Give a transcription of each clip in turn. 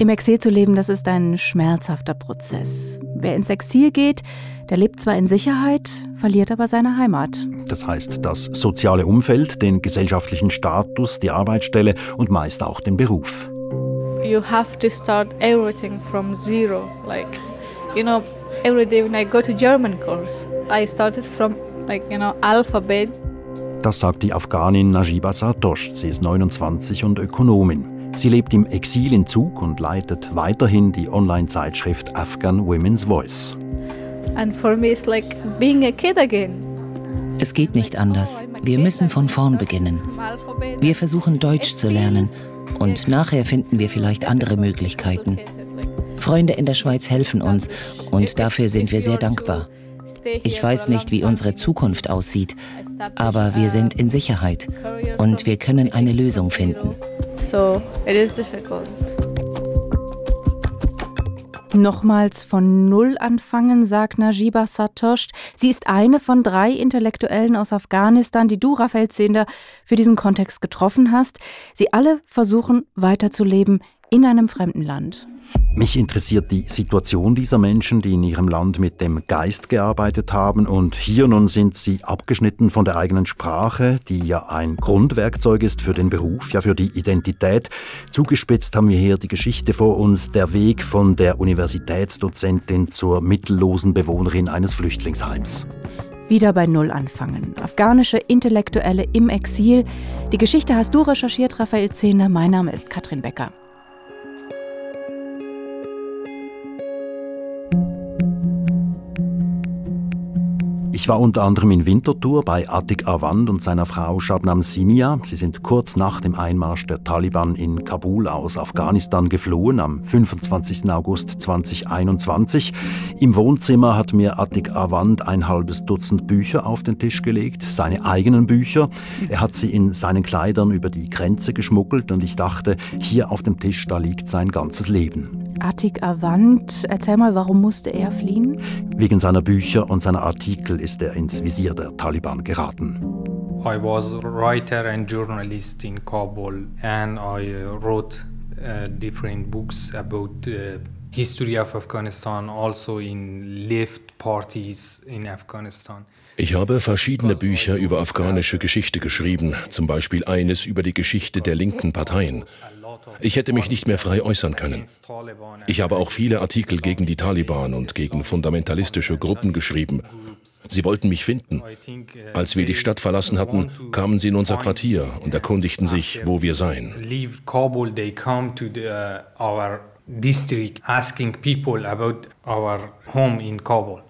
Im Exil zu leben, das ist ein schmerzhafter Prozess. Wer ins Exil geht, der lebt zwar in Sicherheit, verliert aber seine Heimat. Das heißt, das soziale Umfeld, den gesellschaftlichen Status, die Arbeitsstelle und meist auch den Beruf. You have to start everything from zero. Like, you know, every day when I go to German course, I started from like, you know, alphabet. Das sagt die Afghanin Najiba Sartosh. Sie ist 29 und Ökonomin. Sie lebt im Exil in Zug und leitet weiterhin die Online-Zeitschrift Afghan Women's Voice. And for me it's like being a kid again. Es geht nicht anders. Wir müssen von vorn beginnen. Wir versuchen Deutsch zu lernen und nachher finden wir vielleicht andere Möglichkeiten. Freunde in der Schweiz helfen uns und dafür sind wir sehr dankbar. Ich weiß nicht, wie unsere Zukunft aussieht, aber wir sind in Sicherheit und wir können eine Lösung finden. So it is difficult. Nochmals von Null anfangen, sagt Najiba Satosh. Sie ist eine von drei Intellektuellen aus Afghanistan, die du, Raphael Zehnder, für diesen Kontext getroffen hast. Sie alle versuchen weiterzuleben in einem fremden Land. Mich interessiert die Situation dieser Menschen, die in ihrem Land mit dem Geist gearbeitet haben und hier nun sind sie abgeschnitten von der eigenen Sprache, die ja ein Grundwerkzeug ist für den Beruf, ja für die Identität. Zugespitzt haben wir hier die Geschichte vor uns, der Weg von der Universitätsdozentin zur mittellosen Bewohnerin eines Flüchtlingsheims wieder bei Null anfangen. Afghanische Intellektuelle im Exil. Die Geschichte hast du recherchiert, Raphael Zehner. Mein Name ist Katrin Becker. War unter anderem in Winterthur bei Atik Awand und seiner Frau Shabnam Simia. Sie sind kurz nach dem Einmarsch der Taliban in Kabul aus Afghanistan geflohen, am 25. August 2021. Im Wohnzimmer hat mir Atik Awand ein halbes Dutzend Bücher auf den Tisch gelegt, seine eigenen Bücher. Er hat sie in seinen Kleidern über die Grenze geschmuggelt und ich dachte, hier auf dem Tisch, da liegt sein ganzes Leben. Atik Avant, erzähl mal, warum musste er fliehen? Wegen seiner Bücher und seiner Artikel ist er ins Visier der Taliban geraten. I was a writer and journalist in Kabul and I wrote uh, different books about the uh, history of Afghanistan, also in left parties in Afghanistan. Ich habe verschiedene Bücher über afghanische Geschichte geschrieben, zum Beispiel eines über die Geschichte der linken Parteien. Ich hätte mich nicht mehr frei äußern können. Ich habe auch viele Artikel gegen die Taliban und gegen fundamentalistische Gruppen geschrieben. Sie wollten mich finden. Als wir die Stadt verlassen hatten, kamen sie in unser Quartier und erkundigten sich, wo wir seien. District asking people about our home in Kabul.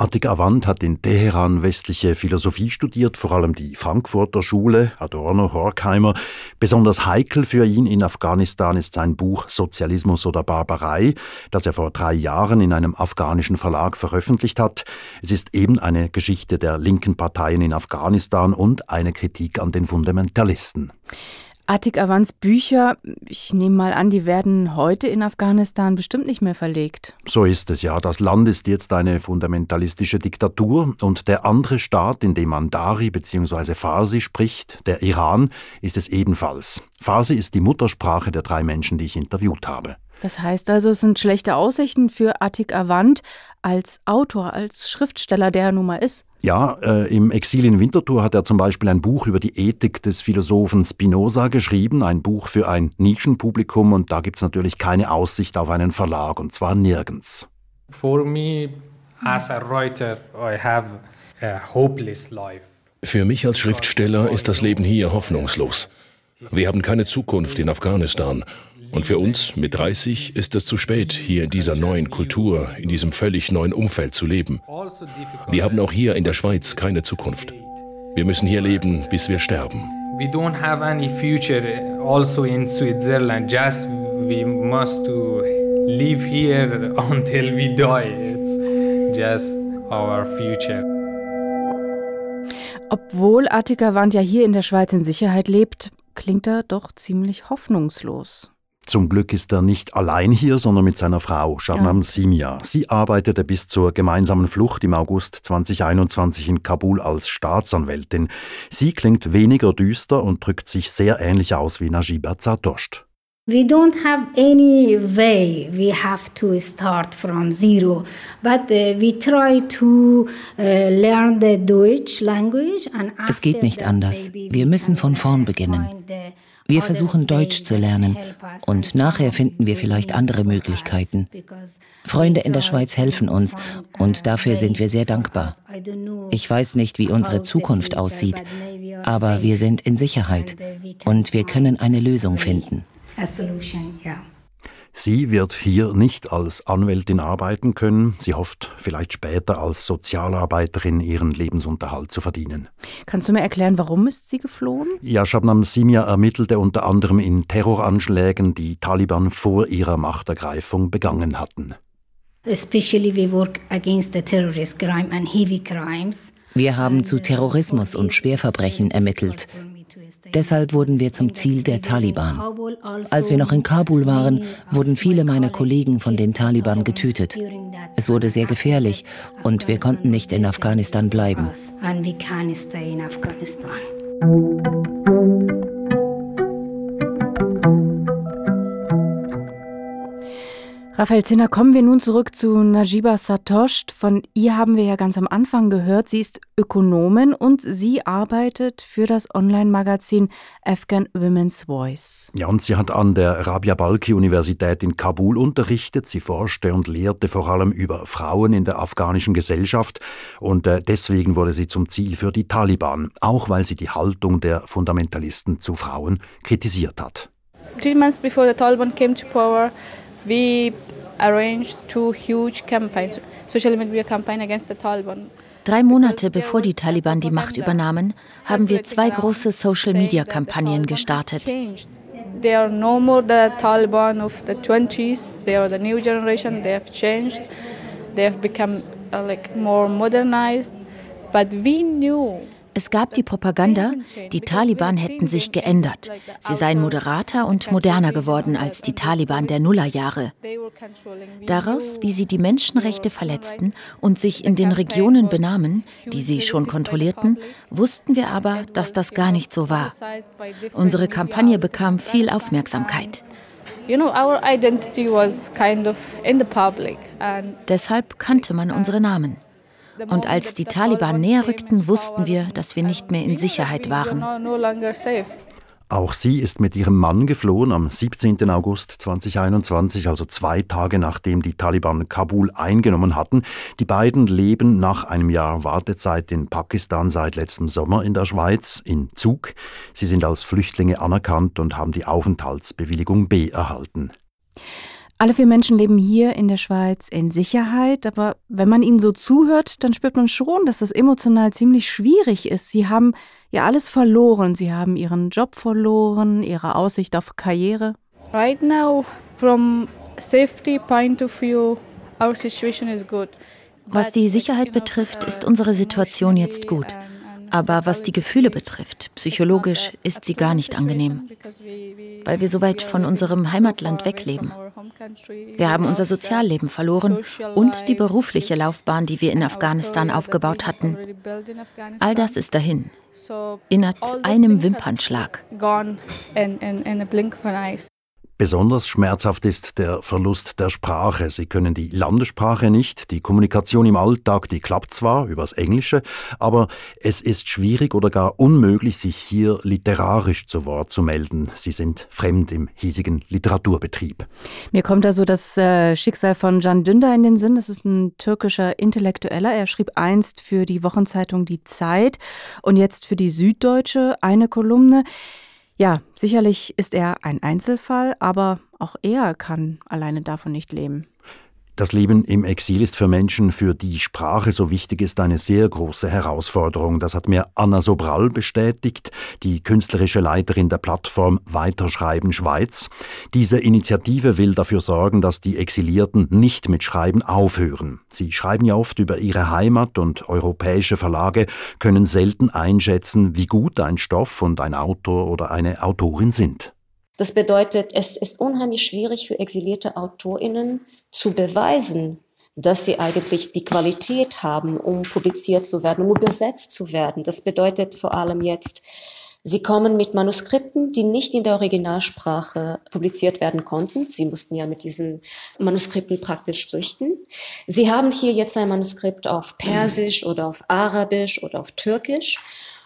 Atik Avant hat in Teheran westliche Philosophie studiert, vor allem die Frankfurter Schule, Adorno, Horkheimer. Besonders heikel für ihn in Afghanistan ist sein Buch Sozialismus oder Barbarei, das er vor drei Jahren in einem afghanischen Verlag veröffentlicht hat. Es ist eben eine Geschichte der linken Parteien in Afghanistan und eine Kritik an den Fundamentalisten. Atik Avans Bücher, ich nehme mal an, die werden heute in Afghanistan bestimmt nicht mehr verlegt. So ist es ja. Das Land ist jetzt eine fundamentalistische Diktatur und der andere Staat, in dem man Dari bzw. Farsi spricht, der Iran, ist es ebenfalls. Farsi ist die Muttersprache der drei Menschen, die ich interviewt habe. Das heißt also, es sind schlechte Aussichten für Atik Avant als Autor, als Schriftsteller, der er nun mal ist. Ja, äh, im Exil in Winterthur hat er zum Beispiel ein Buch über die Ethik des Philosophen Spinoza geschrieben, ein Buch für ein Nischenpublikum und da gibt es natürlich keine Aussicht auf einen Verlag und zwar nirgends. For me, as a writer, I have a hopeless life. Für mich als Schriftsteller ist das Leben hier hoffnungslos. Wir haben keine Zukunft in Afghanistan und für uns mit 30 ist es zu spät, hier in dieser neuen Kultur, in diesem völlig neuen Umfeld zu leben. Wir haben auch hier in der Schweiz keine Zukunft. Wir müssen hier leben, bis wir sterben. We don't have any future also in Switzerland. Just we must to live here until we die. It's just our future. Obwohl Attika Wand ja hier in der Schweiz in Sicherheit lebt, klingt er doch ziemlich hoffnungslos. Zum Glück ist er nicht allein hier, sondern mit seiner Frau, Shabnam ja. Simia. Sie arbeitete bis zur gemeinsamen Flucht im August 2021 in Kabul als Staatsanwältin. Sie klingt weniger düster und drückt sich sehr ähnlich aus wie Najiba Zatost. We don't have any way. We have to start from zero, but uh, we try to uh, learn the Deutsch language. And es geht nicht anders. Wir müssen von vorn beginnen. Wir versuchen Deutsch zu lernen und nachher finden wir vielleicht andere Möglichkeiten. Freunde in der Schweiz helfen uns und dafür sind wir sehr dankbar. Ich weiß nicht, wie unsere Zukunft aussieht, aber wir sind in Sicherheit und wir können eine Lösung finden. Sie wird hier nicht als Anwältin arbeiten können. Sie hofft vielleicht später als Sozialarbeiterin ihren Lebensunterhalt zu verdienen. Kannst du mir erklären, warum ist sie geflohen? Ja, Shabnam Simia ermittelte unter anderem in Terroranschlägen, die Taliban vor ihrer Machtergreifung begangen hatten. Especially we work against the terrorist crime and heavy crimes. Wir haben zu Terrorismus und Schwerverbrechen ermittelt. Deshalb wurden wir zum Ziel der Taliban. Als wir noch in Kabul waren, wurden viele meiner Kollegen von den Taliban getötet. Es wurde sehr gefährlich und wir konnten nicht in Afghanistan bleiben. Raphael Zinner, kommen wir nun zurück zu Najiba Satosht. Von ihr haben wir ja ganz am Anfang gehört. Sie ist Ökonomin und sie arbeitet für das Online-Magazin Afghan Women's Voice. Ja, und sie hat an der Rabia Balki Universität in Kabul unterrichtet. Sie forschte und lehrte vor allem über Frauen in der afghanischen Gesellschaft und äh, deswegen wurde sie zum Ziel für die Taliban, auch weil sie die Haltung der Fundamentalisten zu Frauen kritisiert hat. Three months before the Taliban came to power, we arranged two huge campaigns, social media campaign against the Taliban. Drei Monate bevor die Taliban die Macht übernahmen, haben wir zwei große Social-Media-Kampagnen gestartet. They are no more the Taliban of the 20s. They are the new generation. They have changed. They have become uh, like more modernized. But we knew es gab die Propaganda, die Taliban hätten sich geändert. Sie seien moderater und moderner geworden als die Taliban der Nullerjahre. Daraus, wie sie die Menschenrechte verletzten und sich in den Regionen benahmen, die sie schon kontrollierten, wussten wir aber, dass das gar nicht so war. Unsere Kampagne bekam viel Aufmerksamkeit. Deshalb kannte man unsere Namen. Und als die Taliban näher rückten, wussten wir, dass wir nicht mehr in Sicherheit waren. Auch sie ist mit ihrem Mann geflohen am 17. August 2021, also zwei Tage nachdem die Taliban Kabul eingenommen hatten. Die beiden leben nach einem Jahr Wartezeit in Pakistan seit letztem Sommer in der Schweiz in Zug. Sie sind als Flüchtlinge anerkannt und haben die Aufenthaltsbewilligung B erhalten. Alle vier Menschen leben hier in der Schweiz in Sicherheit, aber wenn man ihnen so zuhört, dann spürt man schon, dass das emotional ziemlich schwierig ist. Sie haben ja alles verloren. Sie haben ihren Job verloren, ihre Aussicht auf Karriere. Right now, from safety point of view, our situation is good. Was die Sicherheit betrifft, ist unsere Situation jetzt gut. Aber was die Gefühle betrifft, psychologisch ist sie gar nicht angenehm, weil wir so weit von unserem Heimatland wegleben. Wir haben unser Sozialleben verloren und die berufliche Laufbahn, die wir in Afghanistan aufgebaut hatten. All das ist dahin, innerhalb einem Wimpernschlag. Besonders schmerzhaft ist der Verlust der Sprache. Sie können die Landessprache nicht. Die Kommunikation im Alltag, die klappt zwar übers Englische, aber es ist schwierig oder gar unmöglich, sich hier literarisch zu Wort zu melden. Sie sind fremd im hiesigen Literaturbetrieb. Mir kommt da so das äh, Schicksal von Can Dündar in den Sinn. Das ist ein türkischer Intellektueller. Er schrieb einst für die Wochenzeitung Die Zeit und jetzt für die Süddeutsche eine Kolumne. Ja, sicherlich ist er ein Einzelfall, aber auch er kann alleine davon nicht leben. Das Leben im Exil ist für Menschen, für die Sprache so wichtig ist, eine sehr große Herausforderung. Das hat mir Anna Sobral bestätigt, die künstlerische Leiterin der Plattform Weiterschreiben Schweiz. Diese Initiative will dafür sorgen, dass die Exilierten nicht mit Schreiben aufhören. Sie schreiben ja oft über ihre Heimat und europäische Verlage können selten einschätzen, wie gut ein Stoff und ein Autor oder eine Autorin sind. Das bedeutet, es ist unheimlich schwierig für exilierte AutorInnen zu beweisen, dass sie eigentlich die Qualität haben, um publiziert zu werden, um übersetzt zu werden. Das bedeutet vor allem jetzt Sie kommen mit Manuskripten, die nicht in der Originalsprache publiziert werden konnten. Sie mussten ja mit diesen Manuskripten praktisch flüchten. Sie haben hier jetzt ein Manuskript auf Persisch oder auf Arabisch oder auf Türkisch.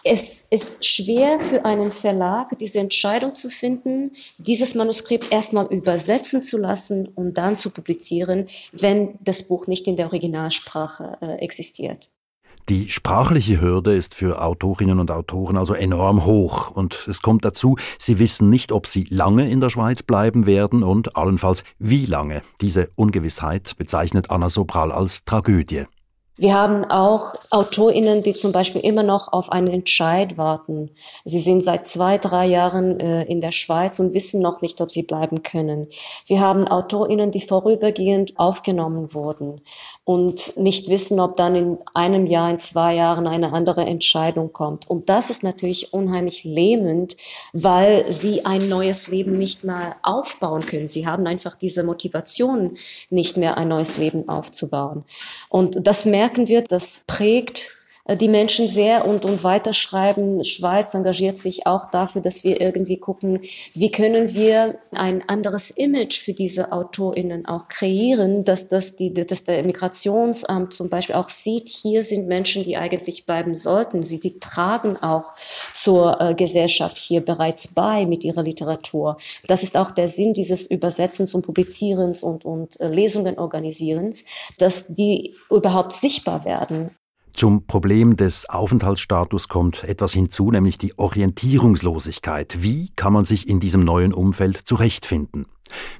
Es ist schwer für einen Verlag, diese Entscheidung zu finden, dieses Manuskript erstmal übersetzen zu lassen und dann zu publizieren, wenn das Buch nicht in der Originalsprache äh, existiert. Die sprachliche Hürde ist für Autorinnen und Autoren also enorm hoch und es kommt dazu, sie wissen nicht, ob sie lange in der Schweiz bleiben werden und allenfalls wie lange. Diese Ungewissheit bezeichnet Anna Sobral als Tragödie. Wir haben auch AutorInnen, die zum Beispiel immer noch auf einen Entscheid warten. Sie sind seit zwei, drei Jahren äh, in der Schweiz und wissen noch nicht, ob sie bleiben können. Wir haben AutorInnen, die vorübergehend aufgenommen wurden und nicht wissen, ob dann in einem Jahr, in zwei Jahren eine andere Entscheidung kommt. Und das ist natürlich unheimlich lähmend, weil sie ein neues Leben nicht mehr aufbauen können. Sie haben einfach diese Motivation, nicht mehr ein neues Leben aufzubauen. Und das merken wir, das prägt die Menschen sehr und, und weiterschreiben. Schweiz engagiert sich auch dafür, dass wir irgendwie gucken, wie können wir ein anderes Image für diese AutorInnen auch kreieren, dass, das die, dass der Migrationsamt zum Beispiel auch sieht, hier sind Menschen, die eigentlich bleiben sollten. Sie, sie tragen auch zur äh, Gesellschaft hier bereits bei mit ihrer Literatur. Das ist auch der Sinn dieses Übersetzens und Publizierens und, und äh, Lesungen organisierens, dass die überhaupt sichtbar werden. Zum Problem des Aufenthaltsstatus kommt etwas hinzu, nämlich die Orientierungslosigkeit. Wie kann man sich in diesem neuen Umfeld zurechtfinden?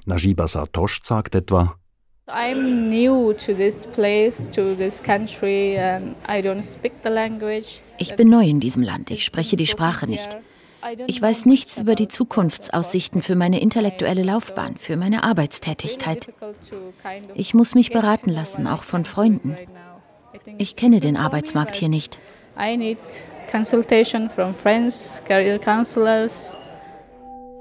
Najiba Sartosh sagt etwa, I'm new to this place, to this country, and I don't speak the language. Ich bin neu in diesem Land, ich spreche die Sprache nicht. Ich weiß nichts über die Zukunftsaussichten für meine intellektuelle Laufbahn, für meine Arbeitstätigkeit. Ich muss mich beraten lassen, auch von Freunden. Ich kenne den Arbeitsmarkt hier nicht. I need consultation from friends, career counselors.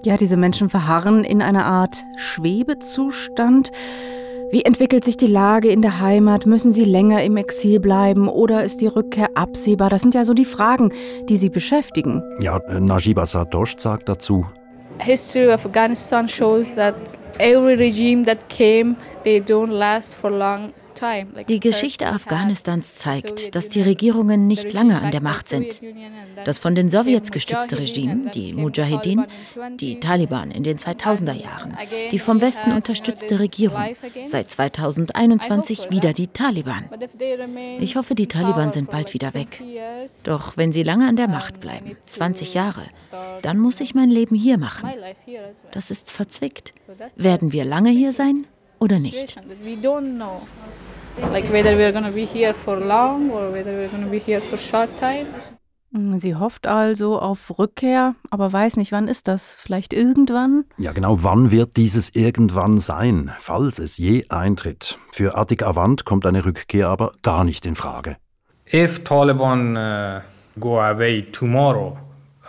Ja, diese Menschen verharren in einer Art Schwebezustand. Wie entwickelt sich die Lage in der Heimat? Müssen sie länger im Exil bleiben oder ist die Rückkehr absehbar? Das sind ja so die Fragen, die sie beschäftigen. Ja, Najiba Sardosh sagt dazu. History of Afghanistan shows that every regime that came, they don't last for long. Die Geschichte Afghanistans zeigt, dass die Regierungen nicht lange an der Macht sind. Das von den Sowjets gestützte Regime, die Mujahedin, die Taliban in den 2000er Jahren, die vom Westen unterstützte Regierung, seit 2021 wieder die Taliban. Ich hoffe, die Taliban sind bald wieder weg. Doch wenn sie lange an der Macht bleiben, 20 Jahre, dann muss ich mein Leben hier machen. Das ist verzwickt. Werden wir lange hier sein oder nicht? Like whether we're going to be here for long or whether we're going to be here for short time. Sie hofft also auf Rückkehr, aber weiß nicht, wann ist das? Vielleicht irgendwann? Ja, genau, wann wird dieses irgendwann sein, falls es je eintritt? Für Atik Avant kommt eine Rückkehr aber gar nicht in Frage. If Taliban uh, go away tomorrow,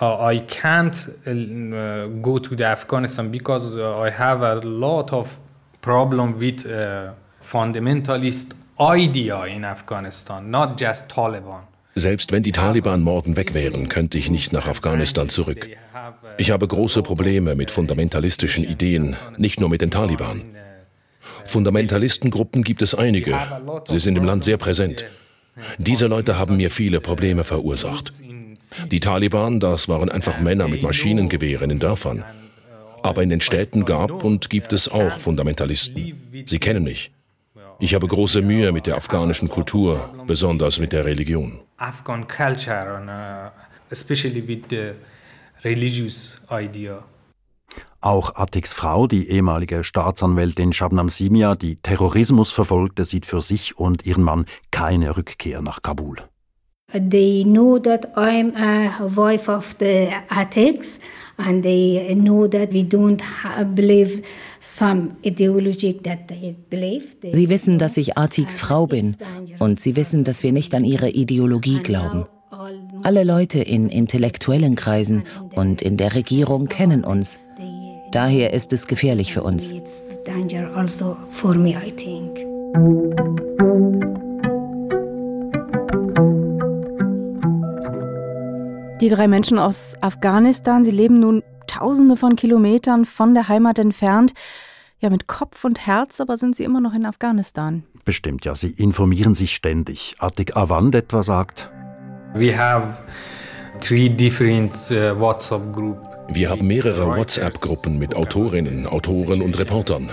uh, I can't uh, go to the Afghanistan because uh, I have a lot of problem with uh, fundamentalist idea in Afghanistan, not just Taliban. Selbst wenn die Taliban morgen weg wären, könnte ich nicht nach Afghanistan zurück. Ich habe große Probleme mit fundamentalistischen Ideen, nicht nur mit den Taliban. Fundamentalistengruppen gibt es einige. Sie sind im Land sehr präsent. Diese Leute haben mir viele Probleme verursacht. Die Taliban, das waren einfach Männer mit Maschinengewehren in Dörfern. Aber in den Städten gab und gibt es auch Fundamentalisten. Sie kennen mich. Ich habe große Mühe mit der afghanischen Kultur, besonders mit der Religion. Afghan culture and uh, especially with the religious idea. Auch Atiks Frau, die ehemalige Staatsanwältin Shabnam Simia, die Terrorismus verfolgte, sieht für sich und ihren Mann keine Rückkehr nach Kabul. They know that I'm a wife of the Atiks and they know that we don't believe some ideology that they believe. Sie wissen, dass ich Atiks Frau bin und sie wissen, dass wir nicht an ihre Ideologie glauben. Alle Leute in intellektuellen Kreisen und in der Regierung kennen uns. Daher ist es gefährlich für uns. Danger also for me, I think. Die drei Menschen aus Afghanistan, sie leben nun tausende von Kilometern von der Heimat entfernt. Ja, mit Kopf und Herz, aber sind sie immer noch in Afghanistan. Bestimmt, ja. Sie informieren sich ständig. Atik Awand etwa sagt. We have three different uh, WhatsApp group. Wir haben mehrere WhatsApp-Gruppen mit Autorinnen, Autoren und Reportern.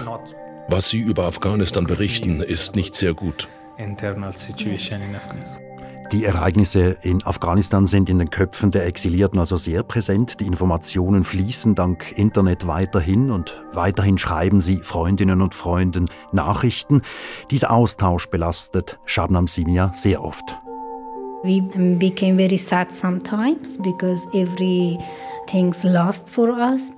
Was sie über Afghanistan berichten, ist nicht sehr gut. Internal situation in Afghanistan. Die Ereignisse in Afghanistan sind in den Köpfen der Exilierten also sehr präsent. Die Informationen fließen dank Internet weiterhin und weiterhin schreiben sie Freundinnen und Freunden Nachrichten. Dieser Austausch belastet Shabnam Simia sehr oft. We became very sad sometimes because everything's lost for us.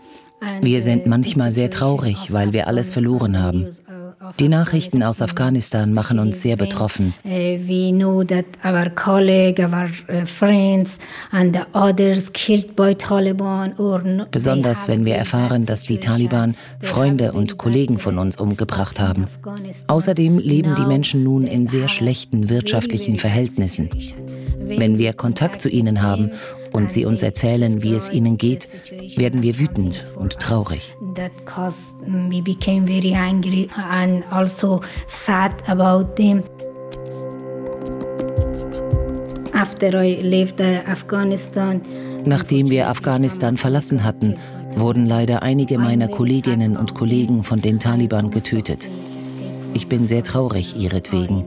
Wir sind manchmal sehr traurig, weil wir alles verloren haben. Die Nachrichten aus Afghanistan machen uns sehr betroffen. Besonders wenn wir erfahren, dass die Taliban Freunde und Kollegen von uns umgebracht haben. Außerdem leben die Menschen nun in sehr schlechten wirtschaftlichen Verhältnissen. Wenn wir Kontakt zu ihnen haben und sie uns erzählen, wie es ihnen geht, werden wir wütend und traurig. Also Nachdem wir Afghanistan verlassen hatten, wurden leider einige meiner Kolleginnen und Kollegen von den Taliban getötet. Ich bin sehr traurig ihretwegen.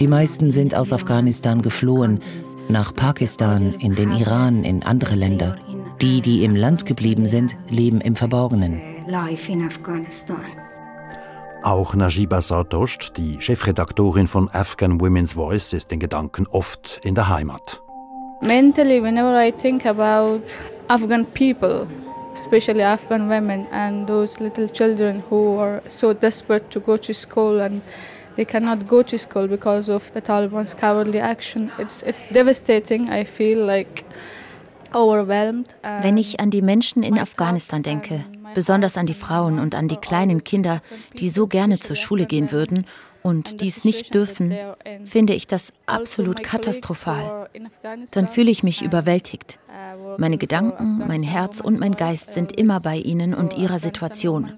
Die meisten sind aus Afghanistan geflohen, nach Pakistan, in den Iran, in andere Länder. Die, die im Land geblieben sind, leben im Verborgenen. Auch Najiba Sardost, die Chefredaktorin von Afghan Women's Voice, ist in Gedanken oft in der Heimat. Mentally, whenever I think about Afghan people, especially Afghan women and those little children who are so desperate to go to school and they cannot go to school because of the Taliban's cowardly action. It's, it's devastating. I feel like overwhelmed. Wenn ich an die Menschen in Afghanistan denke, besonders an die Frauen und an die kleinen Kinder, die so gerne zur Schule gehen würden und dies nicht dürfen, finde ich das absolut katastrophal. Dann fühle ich mich überwältigt. Meine Gedanken, mein Herz und mein Geist sind immer bei ihnen und ihrer Situation.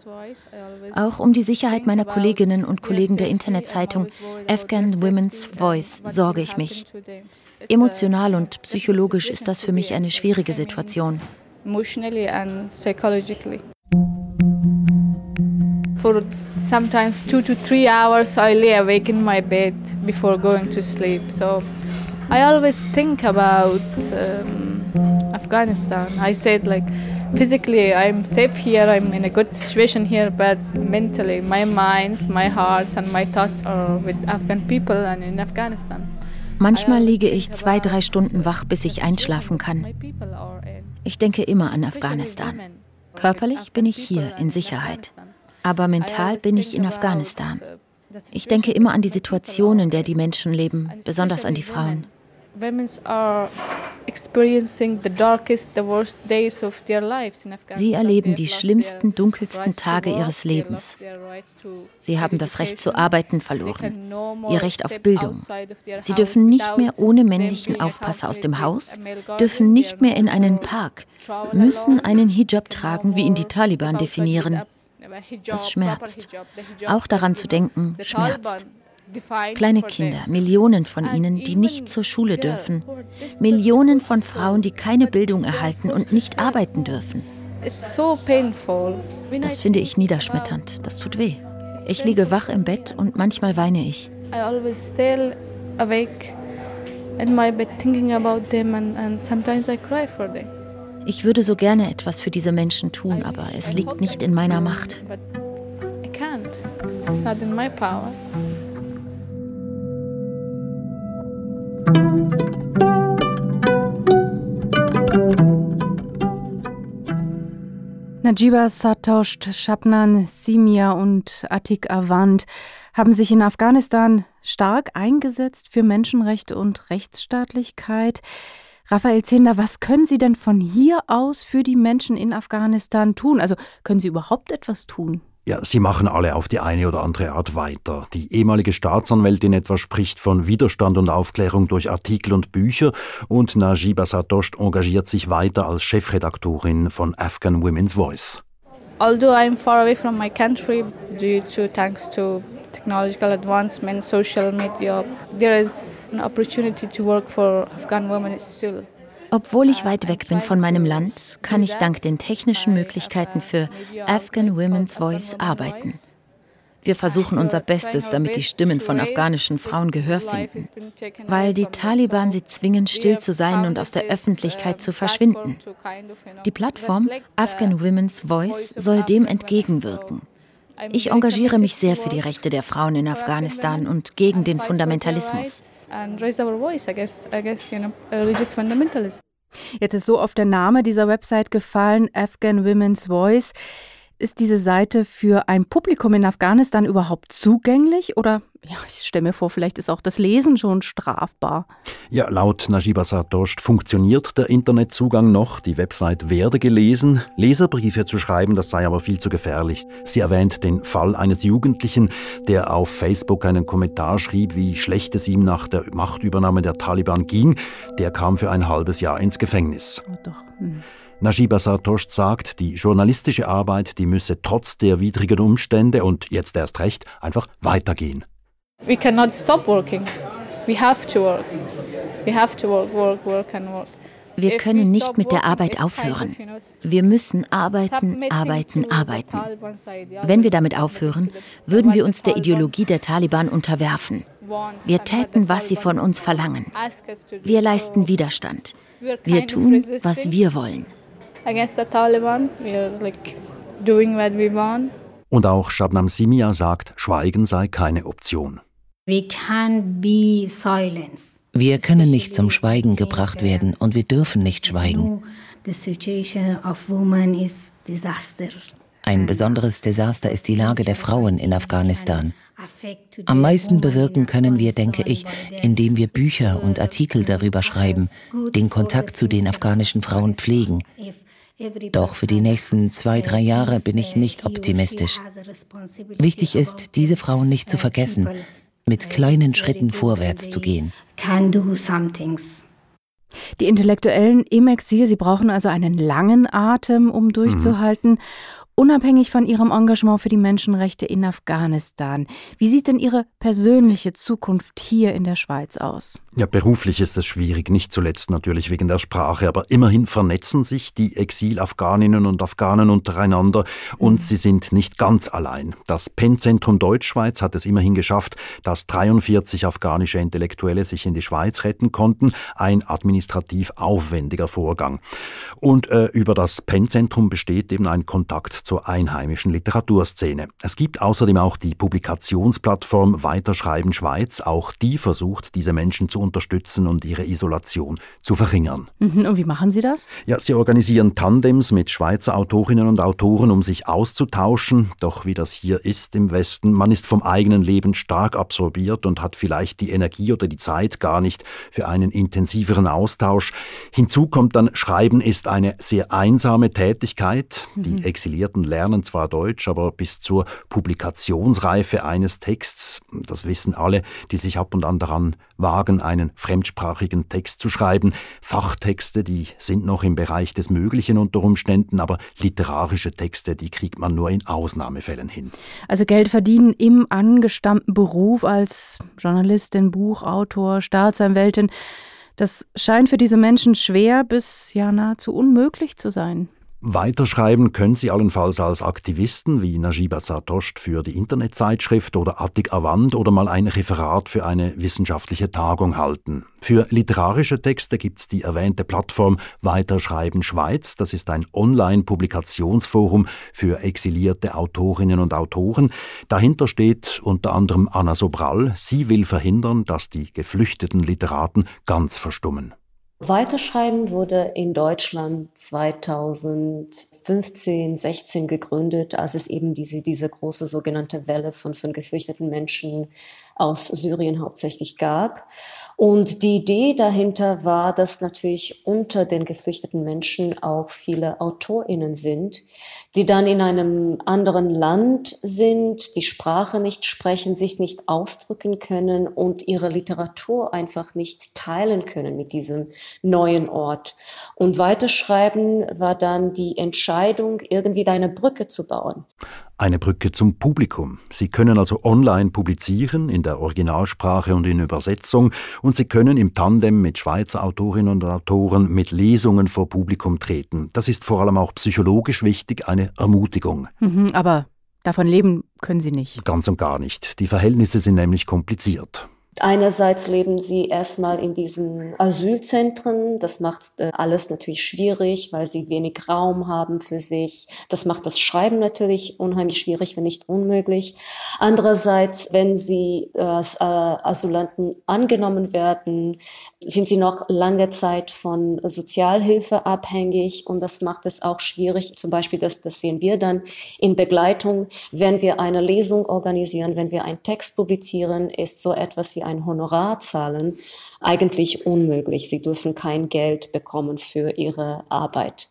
Auch um die Sicherheit meiner Kolleginnen und Kollegen der Internetzeitung Afghan Women's Voice sorge ich mich. Emotional und psychologisch ist das für mich eine schwierige Situation. Emotionally and psychologically. For sometimes two to three hours, I lay awake in my bed before going to sleep. So I always think about um, Afghanistan. I said like physically I'm safe here, I'm in a good situation here, but mentally my minds, my hearts and my thoughts are with Afghan people and in Afghanistan. Manchmal liege ich zwei, drei Stunden wach, bis ich einschlafen kann. Ich denke immer an Afghanistan. Körperlich bin ich hier in Sicherheit aber mental bin ich in Afghanistan. Ich denke immer an die Situation, in der die Menschen leben, besonders an die Frauen. Sie erleben die schlimmsten, dunkelsten Tage ihres Lebens. Sie haben das Recht zu arbeiten verloren, ihr Recht auf Bildung. Sie dürfen nicht mehr ohne männlichen Aufpasser aus dem Haus, dürfen nicht mehr in einen Park, müssen einen Hijab tragen, wie ihn die Taliban definieren. Das schmerzt. Auch daran zu denken, schmerzt. Kleine Kinder, Millionen von ihnen, die nicht zur Schule dürfen. Millionen von Frauen, die keine Bildung erhalten und nicht arbeiten dürfen. Das finde ich niederschmetternd. Das tut weh. Ich liege wach im Bett und manchmal weine ich. in my bed thinking about them and, and sometimes I cry for them. Ich würde so gerne etwas für diese Menschen tun, aber es liegt nicht in meiner Macht. Najiba Satosh, Shabnan Simia und Atik Avant haben sich in Afghanistan stark eingesetzt für Menschenrechte und Rechtsstaatlichkeit. Raphael Zehnder, was können Sie denn von hier aus für die Menschen in Afghanistan tun? Also können Sie überhaupt etwas tun? Ja, sie machen alle auf die eine oder andere Art weiter. Die ehemalige Staatsanwältin etwa spricht von Widerstand und Aufklärung durch Artikel und Bücher und Najiba Satosht engagiert sich weiter als Chefredaktorin von Afghan Women's Voice. Although I'm far away from my country due to thanks to technological advancement, social media, there is an opportunity to work for Afghan women still. Obwohl ich weit weg bin von meinem Land, kann ich dank den technischen Möglichkeiten für Afghan Women's Voice arbeiten. Wir versuchen unser Bestes, damit die Stimmen von afghanischen Frauen Gehör finden, weil die Taliban sie zwingen, still zu sein und aus der Öffentlichkeit zu verschwinden. Die Plattform Afghan Women's Voice soll dem entgegenwirken. Ich engagiere mich sehr für die Rechte der Frauen in Afghanistan und gegen den Fundamentalismus. Jetzt ist so oft der Name dieser Website gefallen, Afghan Women's Voice. Ist diese Seite für ein Publikum in Afghanistan überhaupt zugänglich oder ja, ich stelle mir vor, vielleicht ist auch das Lesen schon strafbar. Ja, laut Najiba Sardost funktioniert der Internetzugang noch. Die Website werde gelesen. Leserbriefe zu schreiben, das sei aber viel zu gefährlich. Sie erwähnt den Fall eines Jugendlichen, der auf Facebook einen Kommentar schrieb, wie schlecht es ihm nach der Machtübernahme der Taliban ging. Der kam für ein halbes Jahr ins Gefängnis. Oh doch. Hm. Najiba Sartosh sagt, die journalistische Arbeit, die müsse trotz der widrigen Umstände und jetzt erst recht einfach weitergehen. We cannot stop working. We have to work. We have to work, work, work and work. Wir können nicht mit der Arbeit aufhören. Wir müssen arbeiten, arbeiten, arbeiten. Wenn wir damit aufhören, würden wir uns der Ideologie der Taliban unterwerfen. Wir täten, was sie von uns verlangen. Wir leisten Widerstand. Wir tun, was wir wollen against the Taliban. We like doing what we want. Und auch Shabnam Simia sagt, Schweigen sei keine Option. Wir können nicht zum Schweigen gebracht werden und wir dürfen nicht schweigen. Ein besonderes Desaster ist die Lage der Frauen in Afghanistan. Am meisten bewirken können wir, denke ich, indem wir Bücher und Artikel darüber schreiben, den Kontakt zu den afghanischen Frauen pflegen, doch für die nächsten zwei, drei Jahre bin ich nicht optimistisch. Wichtig ist, diese Frauen nicht zu vergessen, mit kleinen Schritten vorwärts zu gehen. Die Intellektuellen im Exil, sie brauchen also einen langen Atem, um durchzuhalten. Mhm unabhängig von Ihrem Engagement für die Menschenrechte in Afghanistan. Wie sieht denn Ihre persönliche Zukunft hier in der Schweiz aus? Ja, beruflich ist es schwierig, nicht zuletzt natürlich wegen der Sprache, aber immerhin vernetzen sich die Exil-Afghaninnen und Afghanen untereinander und sie sind nicht ganz allein. Das PEN-Zentrum Deutschschweiz hat es immerhin geschafft, dass 43 afghanische Intellektuelle sich in die Schweiz retten konnten, ein administrativ aufwendiger Vorgang. Und äh, über das PEN-Zentrum besteht eben ein Kontakt zur einheimischen Literaturszene. Es gibt außerdem auch die Publikationsplattform Weiterschreiben Schweiz. Auch die versucht, diese Menschen zu unterstützen und ihre Isolation zu verringern. Mhm, und wie machen Sie das? Ja, sie organisieren Tandems mit Schweizer Autorinnen und Autoren, um sich auszutauschen. Doch wie das hier ist im Westen, man ist vom eigenen Leben stark absorbiert und hat vielleicht die Energie oder die Zeit gar nicht für einen intensiveren Austausch. Hinzu kommt dann, Schreiben ist eine sehr einsame Tätigkeit. Die mhm. Exilierten lernen zwar Deutsch, aber bis zur Publikationsreife eines Texts, das wissen alle, die sich ab und an daran wagen, einen fremdsprachigen Text zu schreiben. Fachtexte, die sind noch im Bereich des Möglichen unter Umständen, aber literarische Texte, die kriegt man nur in Ausnahmefällen hin. Also Geld verdienen im angestammten Beruf als Journalistin, Buchautor, Staatsanwältin, das scheint für diese Menschen schwer bis ja nahezu unmöglich zu sein. Weiterschreiben können sie allenfalls als Aktivisten wie Najiba Sartosht für die Internetzeitschrift oder Attik Avant oder mal ein Referat für eine wissenschaftliche Tagung halten. Für literarische Texte gibt es die erwähnte Plattform Weiterschreiben Schweiz. Das ist ein Online-Publikationsforum für exilierte Autorinnen und Autoren. Dahinter steht unter anderem Anna Sobral. Sie will verhindern, dass die geflüchteten Literaten ganz verstummen. Weiterschreiben wurde in Deutschland 2015, 16 gegründet, als es eben diese, diese große sogenannte Welle von, von geflüchteten Menschen aus Syrien hauptsächlich gab. Und die Idee dahinter war, dass natürlich unter den geflüchteten Menschen auch viele Autorinnen sind, die dann in einem anderen Land sind, die Sprache nicht sprechen, sich nicht ausdrücken können und ihre Literatur einfach nicht teilen können mit diesem neuen Ort. Und weiterschreiben war dann die Entscheidung, irgendwie da eine Brücke zu bauen. Eine Brücke zum Publikum. Sie können also online publizieren, in der Originalsprache und in Übersetzung, und Sie können im Tandem mit Schweizer Autorinnen und Autoren mit Lesungen vor Publikum treten. Das ist vor allem auch psychologisch wichtig, eine Ermutigung. Mhm, aber davon leben können Sie nicht. Ganz und gar nicht. Die Verhältnisse sind nämlich kompliziert. Einerseits leben sie erstmal in diesen Asylzentren. Das macht äh, alles natürlich schwierig, weil sie wenig Raum haben für sich. Das macht das Schreiben natürlich unheimlich schwierig, wenn nicht unmöglich. Andererseits, wenn sie als äh, Asylanten angenommen werden, sind sie noch lange Zeit von Sozialhilfe abhängig und das macht es auch schwierig. Zum Beispiel, das, das sehen wir dann in Begleitung, wenn wir eine Lesung organisieren, wenn wir einen Text publizieren, ist so etwas wie ein Honorar zahlen, eigentlich unmöglich. Sie dürfen kein Geld bekommen für ihre Arbeit.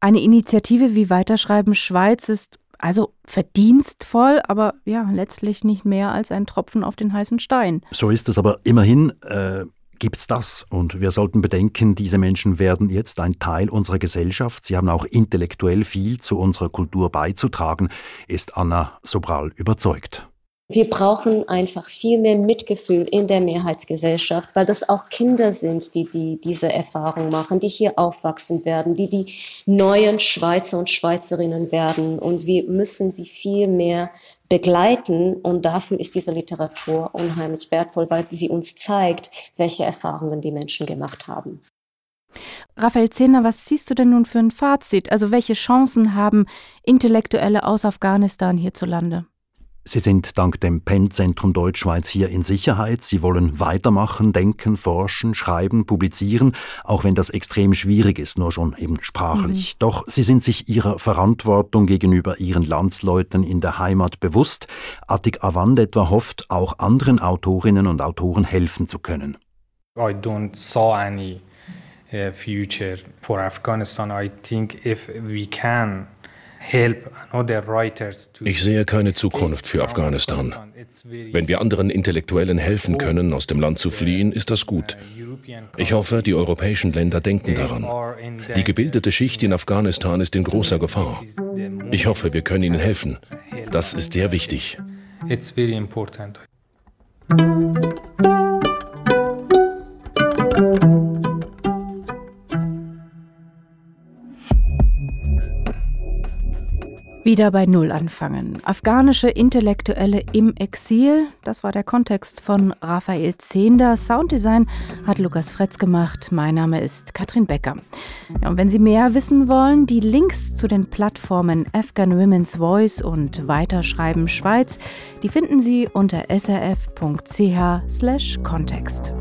Eine Initiative wie Weiterschreiben Schweiz ist also verdienstvoll, aber ja, letztlich nicht mehr als ein Tropfen auf den heißen Stein. So ist es aber immerhin. Äh gibt's das. Und wir sollten bedenken, diese Menschen werden jetzt ein Teil unserer Gesellschaft. Sie haben auch intellektuell viel zu unserer Kultur beizutragen, ist Anna Sobral überzeugt. Wir brauchen einfach viel mehr Mitgefühl in der Mehrheitsgesellschaft, weil das auch Kinder sind, die, die diese Erfahrung machen, die hier aufwachsen werden, die die neuen Schweizer und Schweizerinnen werden. Und wir müssen sie viel mehr begleiten. Und dafür ist diese Literatur unheimlich wertvoll, weil sie uns zeigt, welche Erfahrungen die Menschen gemacht haben. Raphael Zehner, was ziehst du denn nun für ein Fazit? Also welche Chancen haben Intellektuelle aus Afghanistan hierzulande? Sie sind dank dem Penn-Zentrum Deutschschweiz hier in Sicherheit. Sie wollen weitermachen, denken, forschen, schreiben, publizieren, auch wenn das extrem schwierig ist, nur schon eben sprachlich. Mhm. Doch sie sind sich ihrer Verantwortung gegenüber ihren Landsleuten in der Heimat bewusst. Atik Awand etwa hofft, auch anderen Autorinnen und Autoren helfen zu können. I don't saw any uh, future for Afghanistan. I think if we can ich sehe keine Zukunft für Afghanistan. Wenn wir anderen Intellektuellen helfen können, aus dem Land zu fliehen, ist das gut. Ich hoffe, die europäischen Länder denken daran. Die gebildete Schicht in Afghanistan ist in großer Gefahr. Ich hoffe, wir können ihnen helfen. Das ist sehr wichtig. It's very important. Wieder bei Null anfangen. Afghanische Intellektuelle im Exil, das war der Kontext von Raphael Zehnder. Sounddesign hat Lukas Fretz gemacht. Mein Name ist Katrin Becker. Ja, und wenn Sie mehr wissen wollen, die Links zu den Plattformen Afghan Women's Voice und Weiterschreiben Schweiz, die finden Sie unter srf.ch/kontext.